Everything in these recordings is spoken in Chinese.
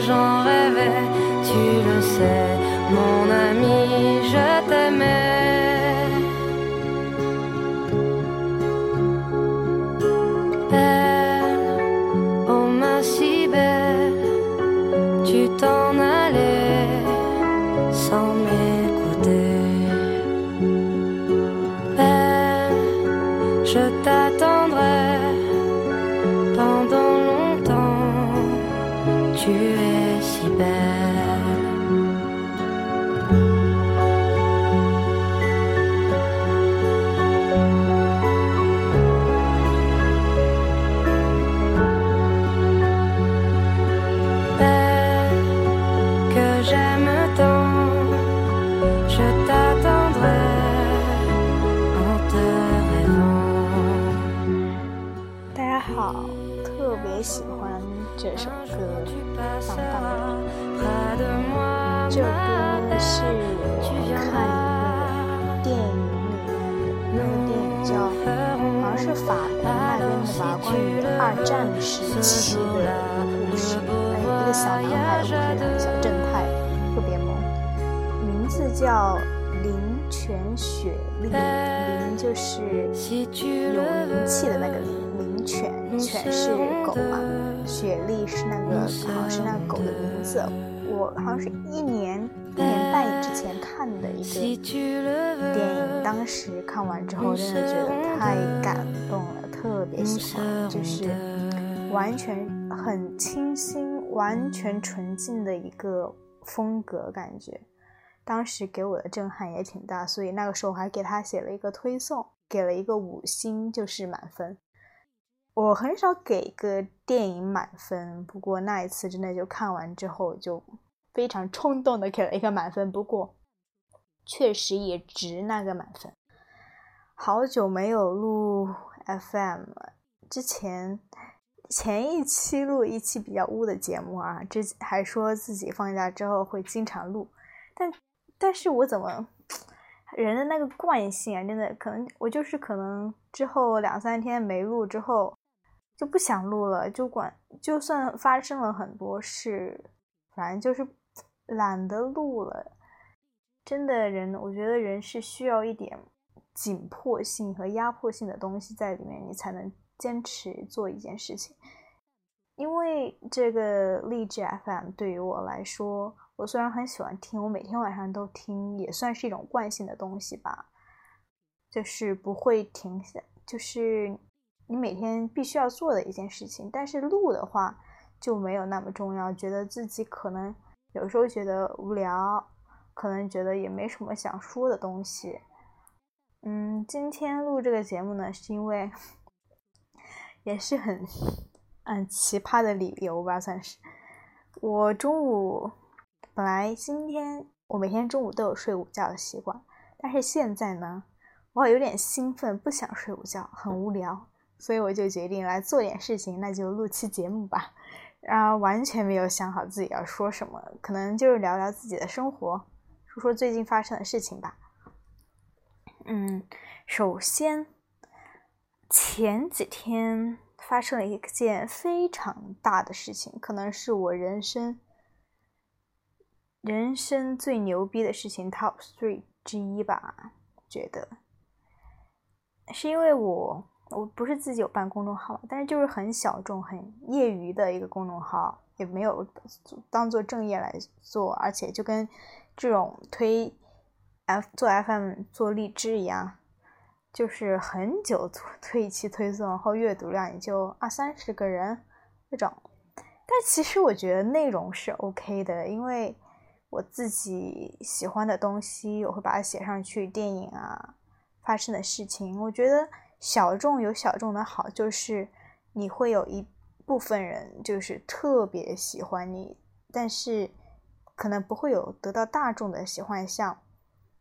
gens.》。这歌是我看一个电影里面的，那个电影叫好像是法国那边的吧，关于二战时期的一个故事，哎，一个小男孩的故事，小正太，特别萌，名字叫林泉雪莉，林就是有灵气的那个林，灵犬，犬是狗嘛，雪莉是那个好像是那个狗的名字。我好像是一年一年半之前看的一个电影，当时看完之后真的觉得太感动了，特别喜欢，就是完全很清新、完全纯净的一个风格感觉。当时给我的震撼也挺大，所以那个时候我还给他写了一个推送，给了一个五星，就是满分。我很少给个电影满分，不过那一次真的就看完之后就非常冲动的给了一个满分，不过确实也值那个满分。好久没有录 FM 了，之前前一期录一期比较污的节目啊，之还说自己放假之后会经常录，但但是我怎么人的那个惯性啊，真的可能我就是可能之后两三天没录之后。就不想录了，就管就算发生了很多事，反正就是 懒得录了。真的人，我觉得人是需要一点紧迫性和压迫性的东西在里面，你才能坚持做一件事情。因为这个励志 FM 对于我来说，我虽然很喜欢听，我每天晚上都听，也算是一种惯性的东西吧，就是不会停下，就是。你每天必须要做的一件事情，但是录的话就没有那么重要。觉得自己可能有时候觉得无聊，可能觉得也没什么想说的东西。嗯，今天录这个节目呢，是因为也是很嗯奇葩的理由吧，算是。我中午本来今天我每天中午都有睡午觉的习惯，但是现在呢，我有点兴奋，不想睡午觉，很无聊。所以我就决定来做点事情，那就录期节目吧。然后完全没有想好自己要说什么，可能就是聊聊自己的生活，说说最近发生的事情吧。嗯，首先前几天发生了一件非常大的事情，可能是我人生人生最牛逼的事情 top three 之一吧，觉得是因为我。我不是自己有办公众号，但是就是很小众、很业余的一个公众号，也没有当做正业来做，而且就跟这种推 F 做 FM 做荔枝一样，就是很久推一期推送，然后阅读量也就二三十个人那种。但其实我觉得内容是 OK 的，因为我自己喜欢的东西，我会把它写上去，电影啊发生的事情，我觉得。小众有小众的好，就是你会有一部分人就是特别喜欢你，但是可能不会有得到大众的喜欢，像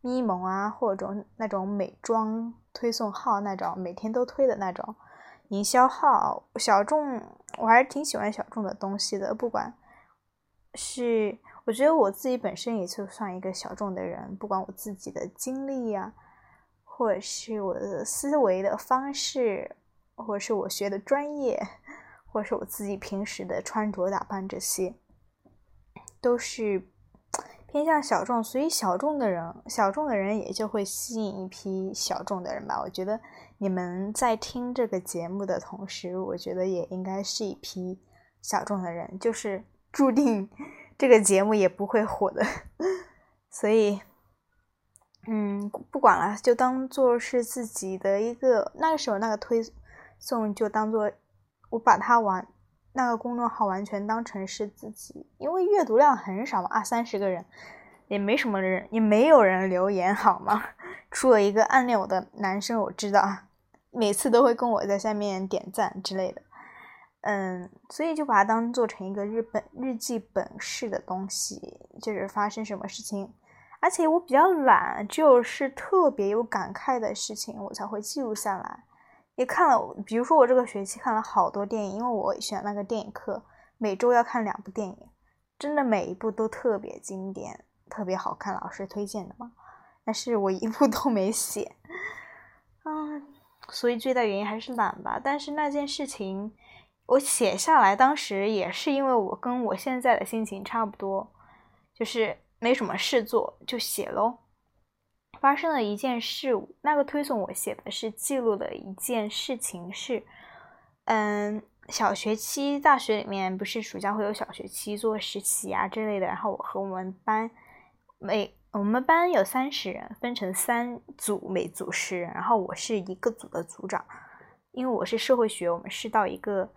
咪蒙啊，或者那种美妆推送号那种每天都推的那种营销号。小众，我还是挺喜欢小众的东西的，不管是我觉得我自己本身也就算一个小众的人，不管我自己的经历呀。或者是我的思维的方式，或者是我学的专业，或者是我自己平时的穿着打扮，这些都是偏向小众，所以小众的人，小众的人也就会吸引一批小众的人吧。我觉得你们在听这个节目的同时，我觉得也应该是一批小众的人，就是注定这个节目也不会火的，所以。嗯，不管了，就当做是自己的一个那个时候那个推送，就当做我把它完那个公众号完全当成是自己，因为阅读量很少嘛，二三十个人也没什么人，也没有人留言好吗？除了一个暗恋我的男生，我知道，每次都会跟我在下面点赞之类的。嗯，所以就把它当做成一个日本日记本式的东西，就是发生什么事情。而且我比较懒，就是特别有感慨的事情，我才会记录下来。也看了，比如说我这个学期看了好多电影，因为我选那个电影课，每周要看两部电影，真的每一部都特别经典，特别好看，老师推荐的嘛。但是我一部都没写，嗯，所以最大原因还是懒吧。但是那件事情我写下来，当时也是因为我跟我现在的心情差不多，就是。没什么事做，就写喽。发生了一件事物，那个推送我写的是记录的一件事情是，嗯，小学期大学里面不是暑假会有小学期做实习啊之类的，然后我和我们班每我们班有三十人，分成三组，每组十人，然后我是一个组的组长，因为我是社会学，我们是到一个，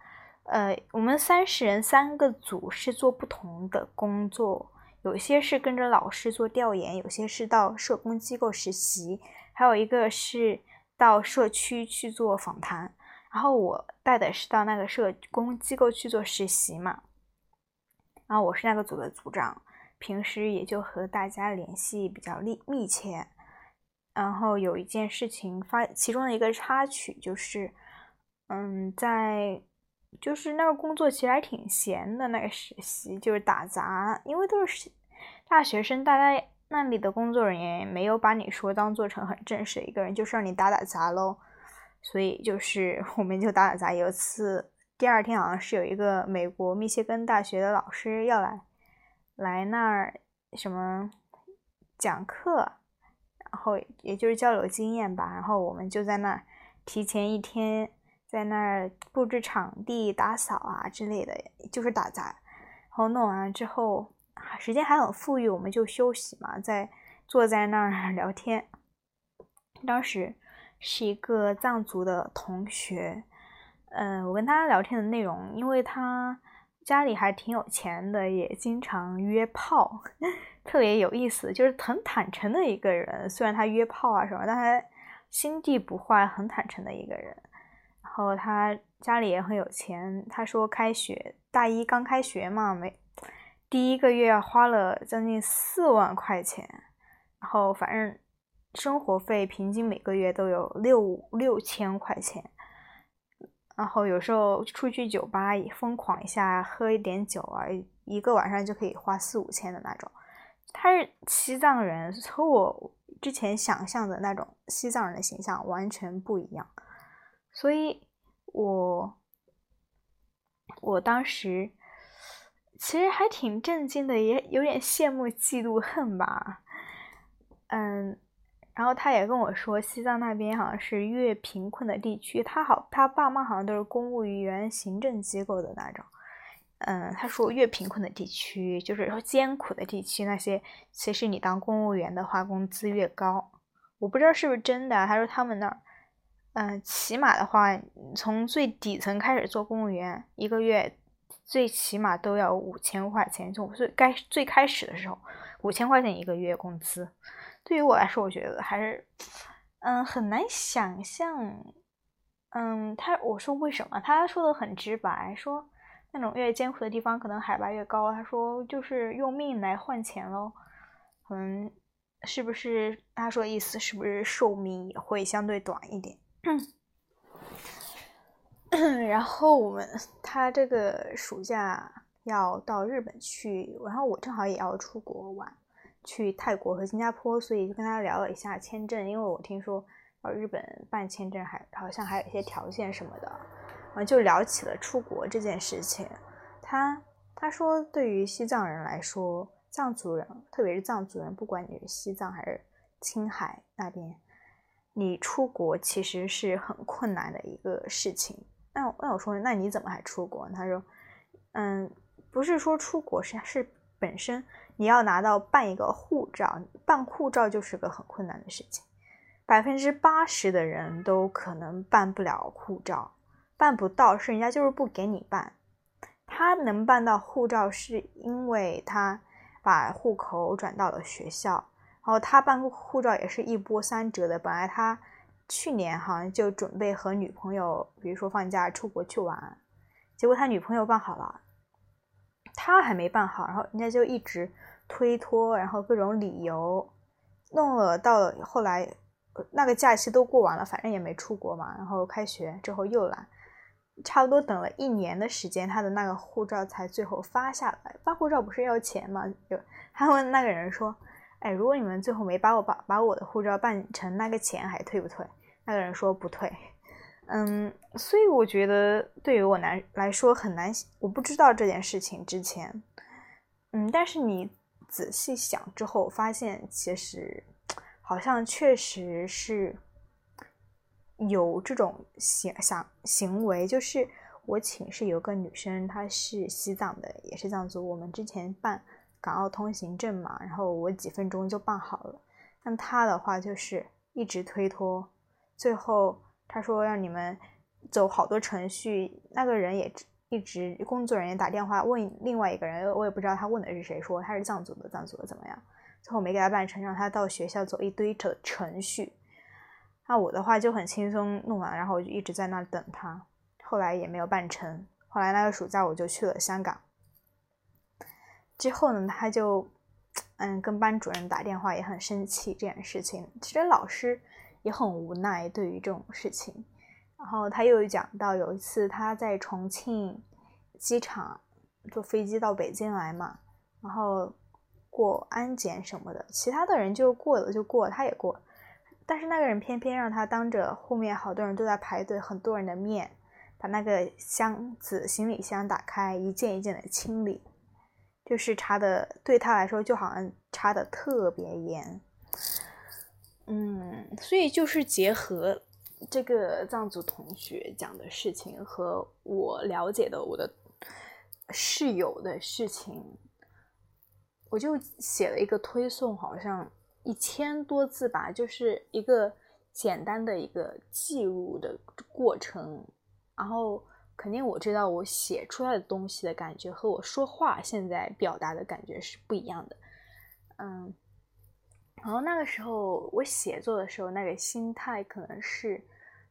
呃，我们三十人三个组是做不同的工作。有些是跟着老师做调研，有些是到社工机构实习，还有一个是到社区去做访谈。然后我带的是到那个社工机构去做实习嘛。然后我是那个组的组长，平时也就和大家联系比较密密切。然后有一件事情发，其中的一个插曲就是，嗯，在。就是那个工作其实还挺闲的，那个实习就是打杂，因为都是大学生，大家那里的工作人员没有把你说当做成很正式的一个人，就是让你打打杂喽。所以就是我们就打打杂。有一次第二天好像是有一个美国密歇根大学的老师要来来那儿什么讲课，然后也就是交流经验吧，然后我们就在那儿提前一天。在那儿布置场地、打扫啊之类的，就是打杂。然后弄完了之后，时间还很富裕，我们就休息嘛，在坐在那儿 聊天。当时是一个藏族的同学，嗯，我跟他聊天的内容，因为他家里还挺有钱的，也经常约炮，特别有意思，就是很坦诚的一个人。虽然他约炮啊什么，但他心地不坏，很坦诚的一个人。然后他家里也很有钱，他说开学大一刚开学嘛，没第一个月花了将近四万块钱，然后反正生活费平均每个月都有六六千块钱，然后有时候出去酒吧疯狂一下喝一点酒啊，一个晚上就可以花四五千的那种。他是西藏人，和我之前想象的那种西藏人的形象完全不一样。所以，我我当时其实还挺震惊的，也有点羡慕、嫉妒、恨吧。嗯，然后他也跟我说，西藏那边好像是越贫困的地区，他好，他爸妈好像都是公务员、行政机构的那种。嗯，他说越贫困的地区，就是说艰苦的地区，那些其实你当公务员的话，工资越高。我不知道是不是真的，他说他们那儿。嗯，起码的话，从最底层开始做公务员，一个月最起码都要五千块钱。从最该最开始的时候，五千块钱一个月工资，对于我来说，我觉得还是嗯很难想象。嗯，他我说为什么？他说的很直白，说那种越艰苦的地方，可能海拔越高。他说就是用命来换钱喽。嗯，是不是？他说的意思是不是寿命也会相对短一点？然后我们他这个暑假要到日本去，然后我正好也要出国玩，去泰国和新加坡，所以就跟他聊了一下签证，因为我听说到日本办签证还好像还有一些条件什么的。啊，就聊起了出国这件事情。他他说，对于西藏人来说，藏族人，特别是藏族人，不管你是西藏还是青海那边，你出国其实是很困难的一个事情。那那我说，那你怎么还出国？他说，嗯，不是说出国是是本身你要拿到办一个护照，办护照就是个很困难的事情。百分之八十的人都可能办不了护照。办不到是人家就是不给你办，他能办到护照是因为他把户口转到了学校，然后他办护照也是一波三折的。本来他去年好像就准备和女朋友，比如说放假出国去玩，结果他女朋友办好了，他还没办好，然后人家就一直推脱，然后各种理由，弄了到后来那个假期都过完了，反正也没出国嘛，然后开学之后又来。差不多等了一年的时间，他的那个护照才最后发下来。办护照不是要钱吗？就他问那个人说：“哎，如果你们最后没把我把把我的护照办成，那个钱还退不退？”那个人说不退。嗯，所以我觉得对于我来来说很难。我不知道这件事情之前，嗯，但是你仔细想之后，发现其实好像确实是。有这种行想行为，就是我寝室有个女生，她是西藏的，也是藏族。我们之前办港澳通行证嘛，然后我几分钟就办好了。但他的话就是一直推脱，最后他说让你们走好多程序，那个人也一直工作人员打电话问另外一个人，我也不知道他问的是谁，说他是藏族的，藏族的怎么样？最后没给他办成，让他到学校走一堆的程序。那我的话就很轻松弄完，然后我就一直在那等他，后来也没有办成。后来那个暑假我就去了香港，之后呢，他就嗯跟班主任打电话，也很生气这件事情。其实老师也很无奈对于这种事情。然后他又讲到有一次他在重庆机场坐飞机到北京来嘛，然后过安检什么的，其他的人就过了就过，他也过。但是那个人偏偏让他当着后面好多人都在排队，很多人的面，把那个箱子行李箱打开，一件一件的清理，就是查的对他来说就好像查的特别严。嗯，所以就是结合这个藏族同学讲的事情和我了解的我的室友的事情，我就写了一个推送，好像。一千多字吧，就是一个简单的一个记录的过程。然后肯定我知道我写出来的东西的感觉和我说话现在表达的感觉是不一样的。嗯，然后那个时候我写作的时候，那个心态可能是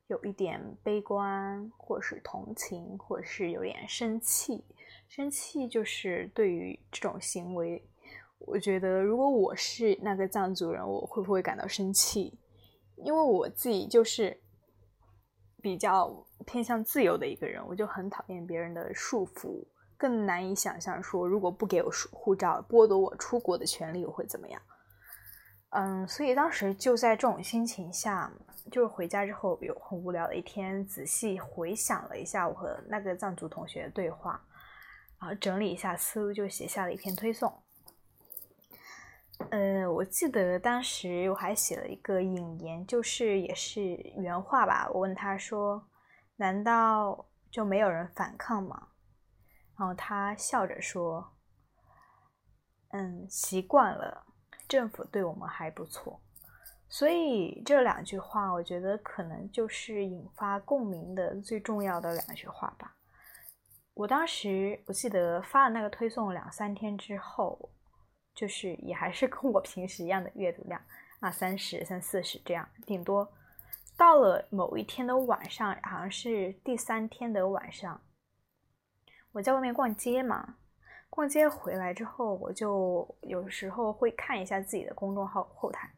有一点悲观，或是同情，或是有点生气。生气就是对于这种行为。我觉得，如果我是那个藏族人，我会不会感到生气？因为我自己就是比较偏向自由的一个人，我就很讨厌别人的束缚，更难以想象说，如果不给我护照，剥夺我出国的权利，我会怎么样？嗯，所以当时就在这种心情下，就是回家之后有很无聊的一天，仔细回想了一下我和那个藏族同学的对话，然后整理一下思路，就写下了一篇推送。呃，我记得当时我还写了一个引言，就是也是原话吧。我问他说：“难道就没有人反抗吗？”然后他笑着说：“嗯，习惯了，政府对我们还不错。”所以这两句话，我觉得可能就是引发共鸣的最重要的两句话吧。我当时我记得发了那个推送两三天之后。就是也还是跟我平时一样的阅读量啊，三十、三四十这样，顶多到了某一天的晚上，好像是第三天的晚上，我在外面逛街嘛，逛街回来之后，我就有时候会看一下自己的公众号后台，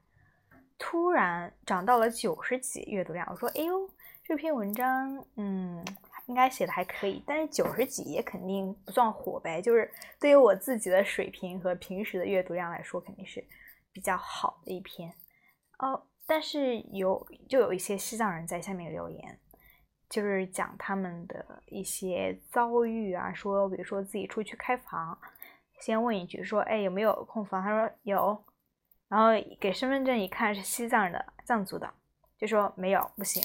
突然涨到了九十几阅读量。我说：“哎呦，这篇文章，嗯，应该写的还可以，但是九十几也肯定不算火呗。就是对于我自己的水平和平时的阅读量来说，肯定是比较好的一篇哦。但是有就有一些西藏人在下面留言。”就是讲他们的一些遭遇啊，说比如说自己出去开房，先问一句说，哎有没有空房？他说有，然后给身份证一看是西藏的藏族的，就说没有不行，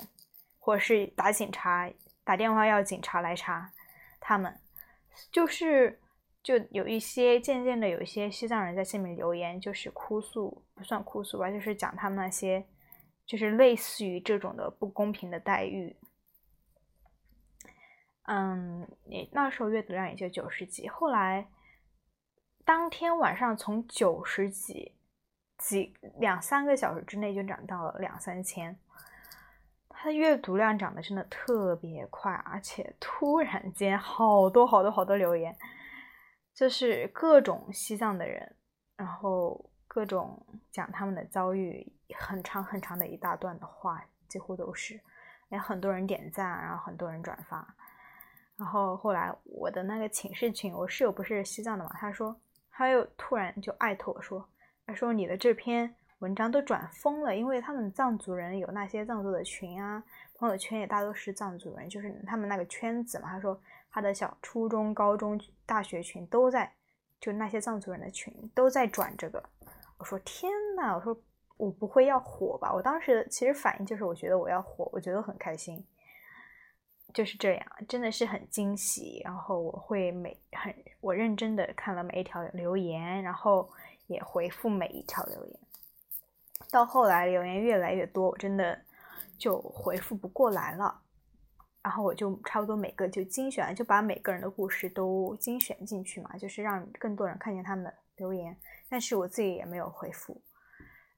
或者是打警察打电话要警察来查他们，就是就有一些渐渐的有一些西藏人在下面留言，就是哭诉不算哭诉吧，就是讲他们那些就是类似于这种的不公平的待遇。嗯，你那时候阅读量也就九十几，后来当天晚上从九十几几两三个小时之内就涨到了两三千，他阅读量涨得真的特别快，而且突然间好多好多好多留言，就是各种西藏的人，然后各种讲他们的遭遇，很长很长的一大段的话，几乎都是，也很多人点赞，然后很多人转发。然后后来我的那个寝室群，我室友不是西藏的嘛，他说他又突然就艾特我说，他说你的这篇文章都转疯了，因为他们藏族人有那些藏族的群啊，朋友圈也大多是藏族人，就是他们那个圈子嘛。他说他的小初中、高中、大学群都在，就那些藏族人的群都在转这个。我说天呐，我说我不会要火吧？我当时其实反应就是我觉得我要火，我觉得很开心。就是这样，真的是很惊喜。然后我会每很我认真的看了每一条留言，然后也回复每一条留言。到后来留言越来越多，我真的就回复不过来了。然后我就差不多每个就精选，就把每个人的故事都精选进去嘛，就是让更多人看见他们的留言。但是我自己也没有回复。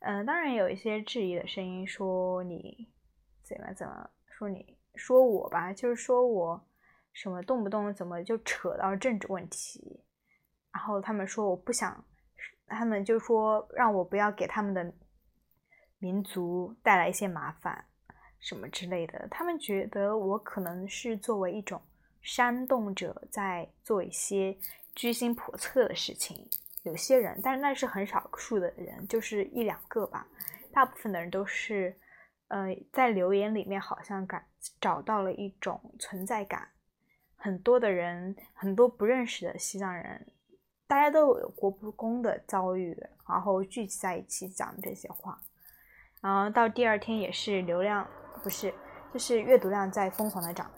嗯，当然有一些质疑的声音，说你怎么怎么说你。说我吧，就是说我什么动不动怎么就扯到政治问题，然后他们说我不想，他们就说让我不要给他们的民族带来一些麻烦，什么之类的。他们觉得我可能是作为一种煽动者在做一些居心叵测的事情。有些人，但是那是很少数的人，就是一两个吧。大部分的人都是。呃，在留言里面好像感找到了一种存在感，很多的人，很多不认识的西藏人，大家都有国不公的遭遇，然后聚集在一起讲这些话，然后到第二天也是流量不是，就是阅读量在疯狂的涨，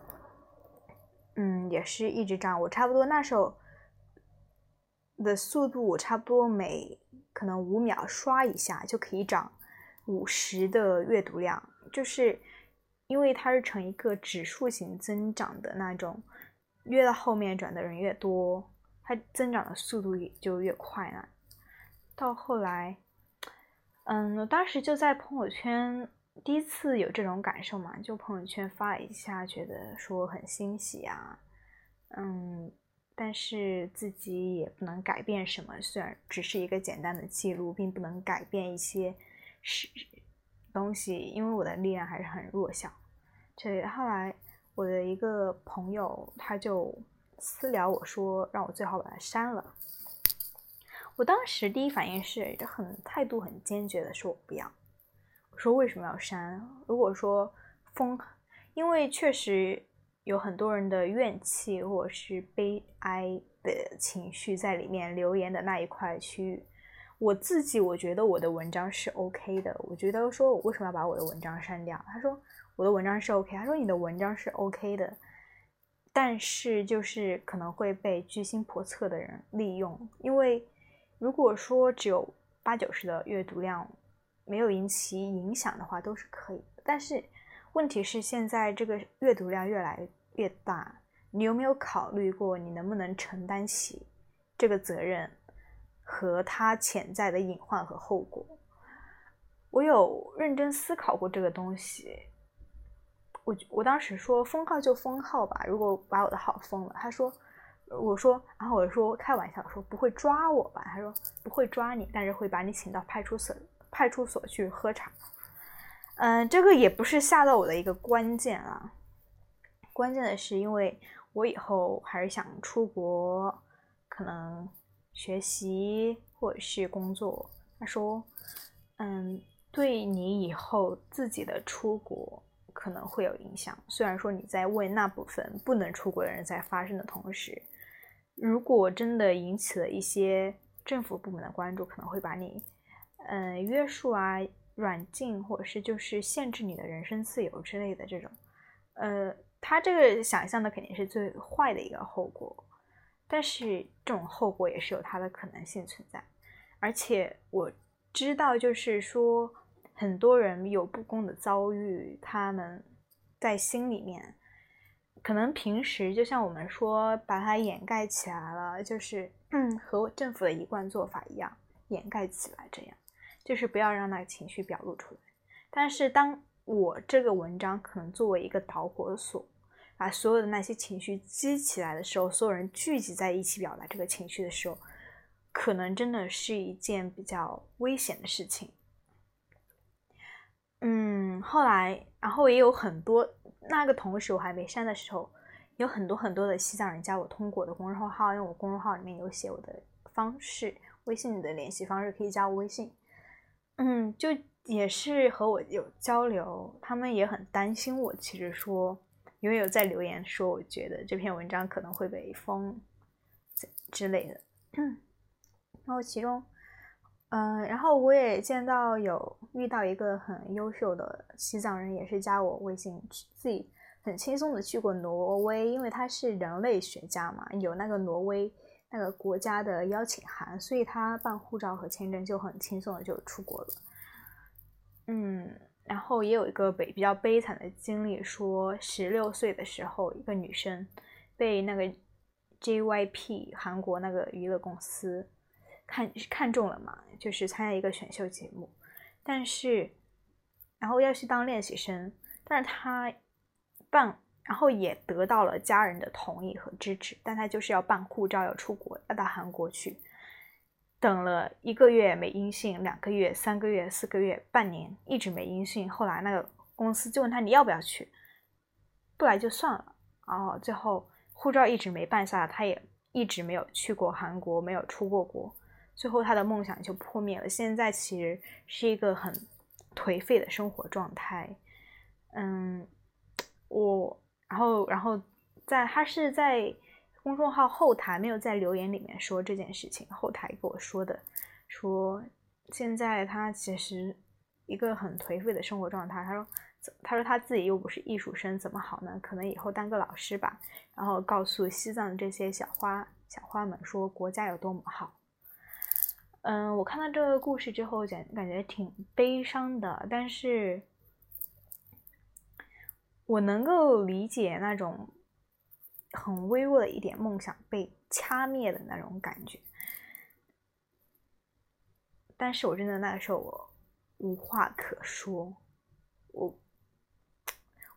嗯，也是一直涨，我差不多那时候的速度，我差不多每可能五秒刷一下就可以涨。五十的阅读量，就是因为它是呈一个指数型增长的那种，越到后面转的人越多，它增长的速度也就越快了。到后来，嗯，我当时就在朋友圈第一次有这种感受嘛，就朋友圈发了一下，觉得说很欣喜啊，嗯，但是自己也不能改变什么，虽然只是一个简单的记录，并不能改变一些。是东西，因为我的力量还是很弱小。这后来我的一个朋友他就私聊我说，让我最好把它删了。我当时第一反应是很态度很坚决的说，我不要。我说为什么要删？如果说封，因为确实有很多人的怨气或者是悲哀的情绪在里面留言的那一块区域。我自己我觉得我的文章是 OK 的，我觉得说我为什么要把我的文章删掉？他说我的文章是 OK，他说你的文章是 OK 的，但是就是可能会被居心叵测的人利用，因为如果说只有八九十的阅读量，没有引起影响的话都是可以的，但是问题是现在这个阅读量越来越大，你有没有考虑过你能不能承担起这个责任？和它潜在的隐患和后果，我有认真思考过这个东西。我我当时说封号就封号吧，如果把我的号封了，他说我说，然后我就说开玩笑说不会抓我吧？他说不会抓你，但是会把你请到派出所派出所去喝茶。嗯，这个也不是吓到我的一个关键啊。关键的是，因为我以后还是想出国，可能学习或者是工作。他说，嗯，对你以后自己的出国可能会有影响。虽然说你在为那部分不能出国的人在发声的同时。如果真的引起了一些政府部门的关注，可能会把你，嗯，约束啊、软禁，或者是就是限制你的人身自由之类的这种，呃，他这个想象的肯定是最坏的一个后果，但是这种后果也是有它的可能性存在，而且我知道，就是说很多人有不公的遭遇，他们在心里面。可能平时就像我们说把它掩盖起来了，就是嗯和政府的一贯做法一样，掩盖起来，这样就是不要让那个情绪表露出来。但是当我这个文章可能作为一个导火索，把所有的那些情绪激起来的时候，所有人聚集在一起表达这个情绪的时候，可能真的是一件比较危险的事情。嗯，后来，然后也有很多。那个同时，我还没删的时候，有很多很多的西藏人加我通过我的公众号，因为我公众号里面有写我的方式，微信的联系方式可以加我微信。嗯，就也是和我有交流，他们也很担心我。其实说，因为有在留言说，我觉得这篇文章可能会被封之类的。然后其中。嗯，然后我也见到有遇到一个很优秀的西藏人，也是加我微信，自己很轻松的去过挪威，因为他是人类学家嘛，有那个挪威那个国家的邀请函，所以他办护照和签证就很轻松的就出国了。嗯，然后也有一个悲比较悲惨的经历，说十六岁的时候，一个女生被那个 JYP 韩国那个娱乐公司。看看中了嘛，就是参加一个选秀节目，但是，然后要去当练习生，但是他办，然后也得到了家人的同意和支持，但他就是要办护照，要出国，要到韩国去，等了一个月没音信，两个月、三个月、四个月、半年，一直没音信。后来那个公司就问他你要不要去，不来就算了。然后最后护照一直没办下来，他也一直没有去过韩国，没有出过国。最后，他的梦想就破灭了。现在其实是一个很颓废的生活状态。嗯，我，然后，然后在他是在公众号后台没有在留言里面说这件事情，后台跟我说的，说现在他其实一个很颓废的生活状态。他说，他说他自己又不是艺术生，怎么好呢？可能以后当个老师吧。然后告诉西藏这些小花小花们说，国家有多么好。嗯，我看到这个故事之后，感感觉挺悲伤的。但是，我能够理解那种很微弱的一点梦想被掐灭的那种感觉。但是我真的那时候我无话可说。我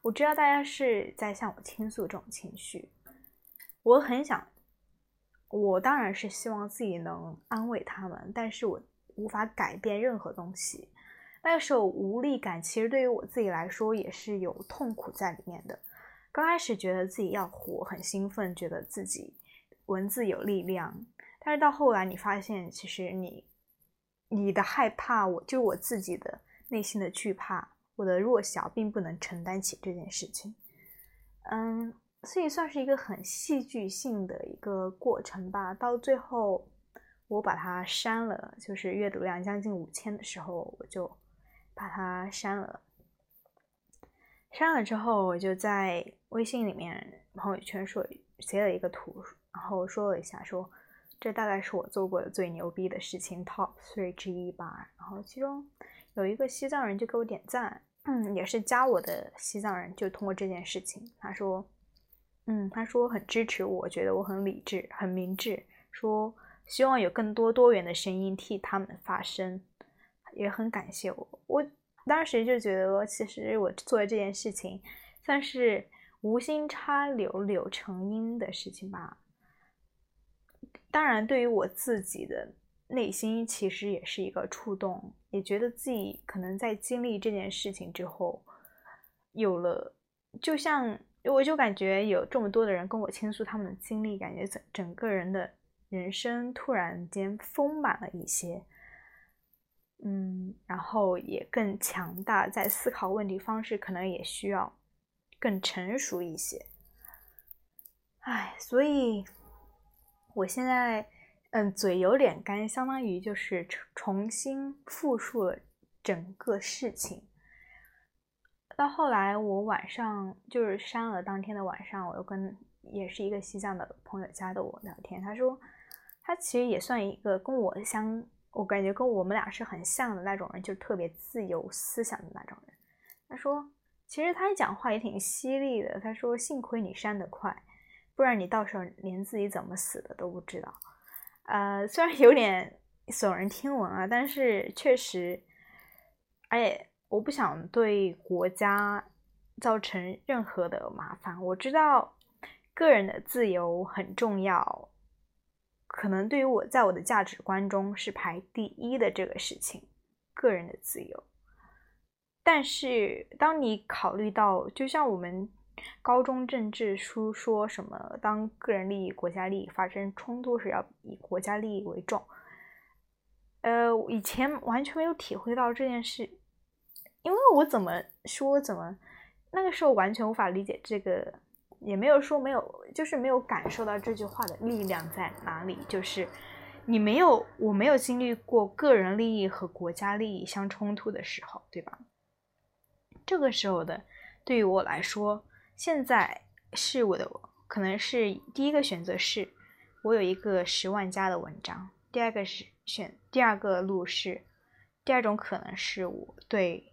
我知道大家是在向我倾诉这种情绪，我很想。我当然是希望自己能安慰他们，但是我无法改变任何东西。那个时候无力感，其实对于我自己来说也是有痛苦在里面的。刚开始觉得自己要活，很兴奋，觉得自己文字有力量。但是到后来，你发现其实你你的害怕，我就我自己的内心的惧怕，我的弱小，并不能承担起这件事情。嗯。所以算是一个很戏剧性的一个过程吧。到最后，我把它删了，就是阅读量将近五千的时候，我就把它删了。删了之后，我就在微信里面朋友圈说截了一个图，然后说了一下，说这大概是我做过的最牛逼的事情 top three 之一吧。然后其中有一个西藏人就给我点赞，嗯，也是加我的西藏人，就通过这件事情，他说。嗯，他说很支持我，觉得我很理智、很明智，说希望有更多多元的声音替他们发声，也很感谢我。我当时就觉得，其实我做的这件事情算是无心插柳柳成荫的事情吧。当然，对于我自己的内心，其实也是一个触动，也觉得自己可能在经历这件事情之后，有了，就像我就感觉有这么多的人跟我倾诉他们的经历，感觉整整个人的人生突然间丰满了一些，嗯，然后也更强大，在思考问题方式可能也需要更成熟一些。唉，所以。我现在，嗯，嘴有点干，相当于就是重新复述了整个事情。到后来，我晚上就是删了当天的晚上，我又跟也是一个西藏的朋友加的我聊天，他说他其实也算一个跟我相，我感觉跟我们俩是很像的那种人，就特别自由思想的那种人。他说其实他讲话也挺犀利的，他说幸亏你删得快。不然你到时候连自己怎么死的都不知道，呃，虽然有点耸人听闻啊，但是确实，而且我不想对国家造成任何的麻烦。我知道个人的自由很重要，可能对于我在我的价值观中是排第一的这个事情，个人的自由。但是当你考虑到，就像我们。高中政治书说什么？当个人利益、国家利益发生冲突时，要以国家利益为重。呃，以前完全没有体会到这件事，因为我怎么说怎么，那个时候完全无法理解这个，也没有说没有，就是没有感受到这句话的力量在哪里。就是你没有，我没有经历过个人利益和国家利益相冲突的时候，对吧？这个时候的，对于我来说。现在是我的，可能是第一个选择是，我有一个十万加的文章。第二个是选第二个路是，第二种可能是我对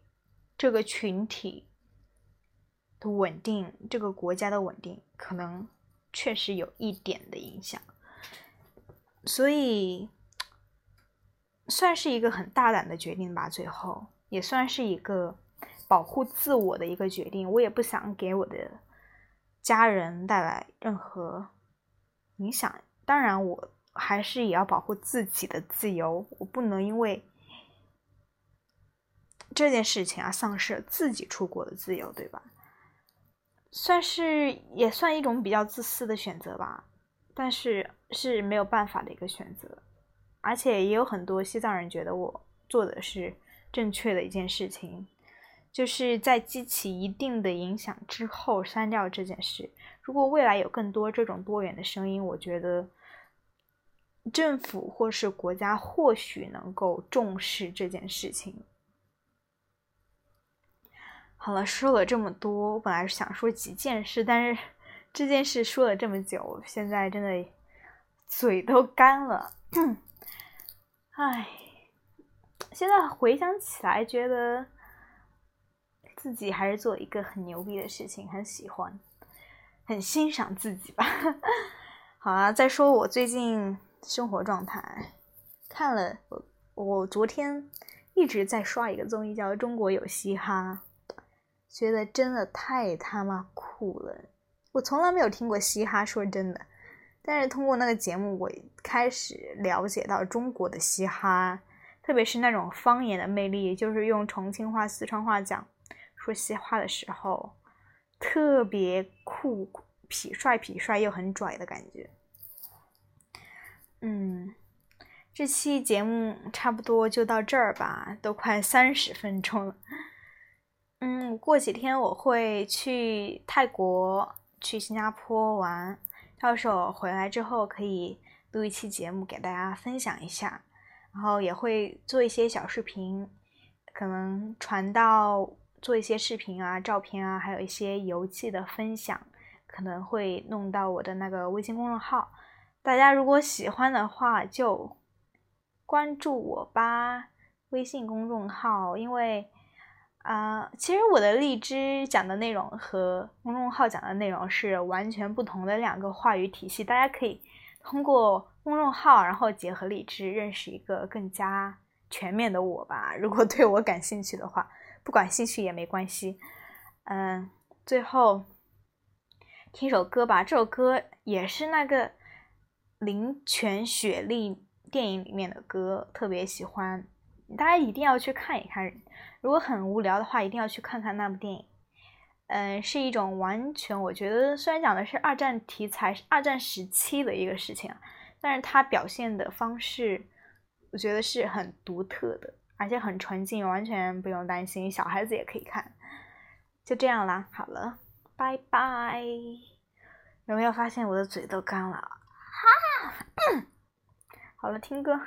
这个群体的稳定，这个国家的稳定，可能确实有一点的影响。所以算是一个很大胆的决定吧，最后也算是一个。保护自我的一个决定，我也不想给我的家人带来任何影响。当然，我还是也要保护自己的自由，我不能因为这件事情而丧失了自己出国的自由，对吧？算是也算一种比较自私的选择吧，但是是没有办法的一个选择。而且也有很多西藏人觉得我做的是正确的一件事情。就是在激起一定的影响之后删掉这件事。如果未来有更多这种多元的声音，我觉得政府或是国家或许能够重视这件事情。好了，说了这么多，我本来是想说几件事，但是这件事说了这么久，现在真的嘴都干了。唉，现在回想起来，觉得。自己还是做一个很牛逼的事情，很喜欢，很欣赏自己吧。好啊，再说我最近生活状态，看了我我昨天一直在刷一个综艺叫《中国有嘻哈》，觉得真的太他妈酷了。我从来没有听过嘻哈，说真的，但是通过那个节目，我开始了解到中国的嘻哈，特别是那种方言的魅力，就是用重庆话、四川话讲。说嘻哈的时候，特别酷、痞帅、痞帅又很拽的感觉。嗯，这期节目差不多就到这儿吧，都快三十分钟了。嗯，过几天我会去泰国、去新加坡玩，到时候回来之后可以录一期节目给大家分享一下，然后也会做一些小视频，可能传到。做一些视频啊、照片啊，还有一些游记的分享，可能会弄到我的那个微信公众号。大家如果喜欢的话，就关注我吧。微信公众号，因为啊，其实我的荔枝讲的内容和公众号讲的内容是完全不同的两个话语体系。大家可以通过公众号，然后结合荔枝，认识一个更加全面的我吧。如果对我感兴趣的话。不感兴趣也没关系，嗯，最后听首歌吧。这首歌也是那个林泉雪莉电影里面的歌，特别喜欢，大家一定要去看一看。如果很无聊的话，一定要去看看那部电影。嗯，是一种完全，我觉得虽然讲的是二战题材、二战时期的一个事情，但是它表现的方式，我觉得是很独特的，而且很纯净，完全不用担心，小孩子也可以看。就这样啦，好了，拜拜。有没有发现我的嘴都干了？哈，好了，听歌。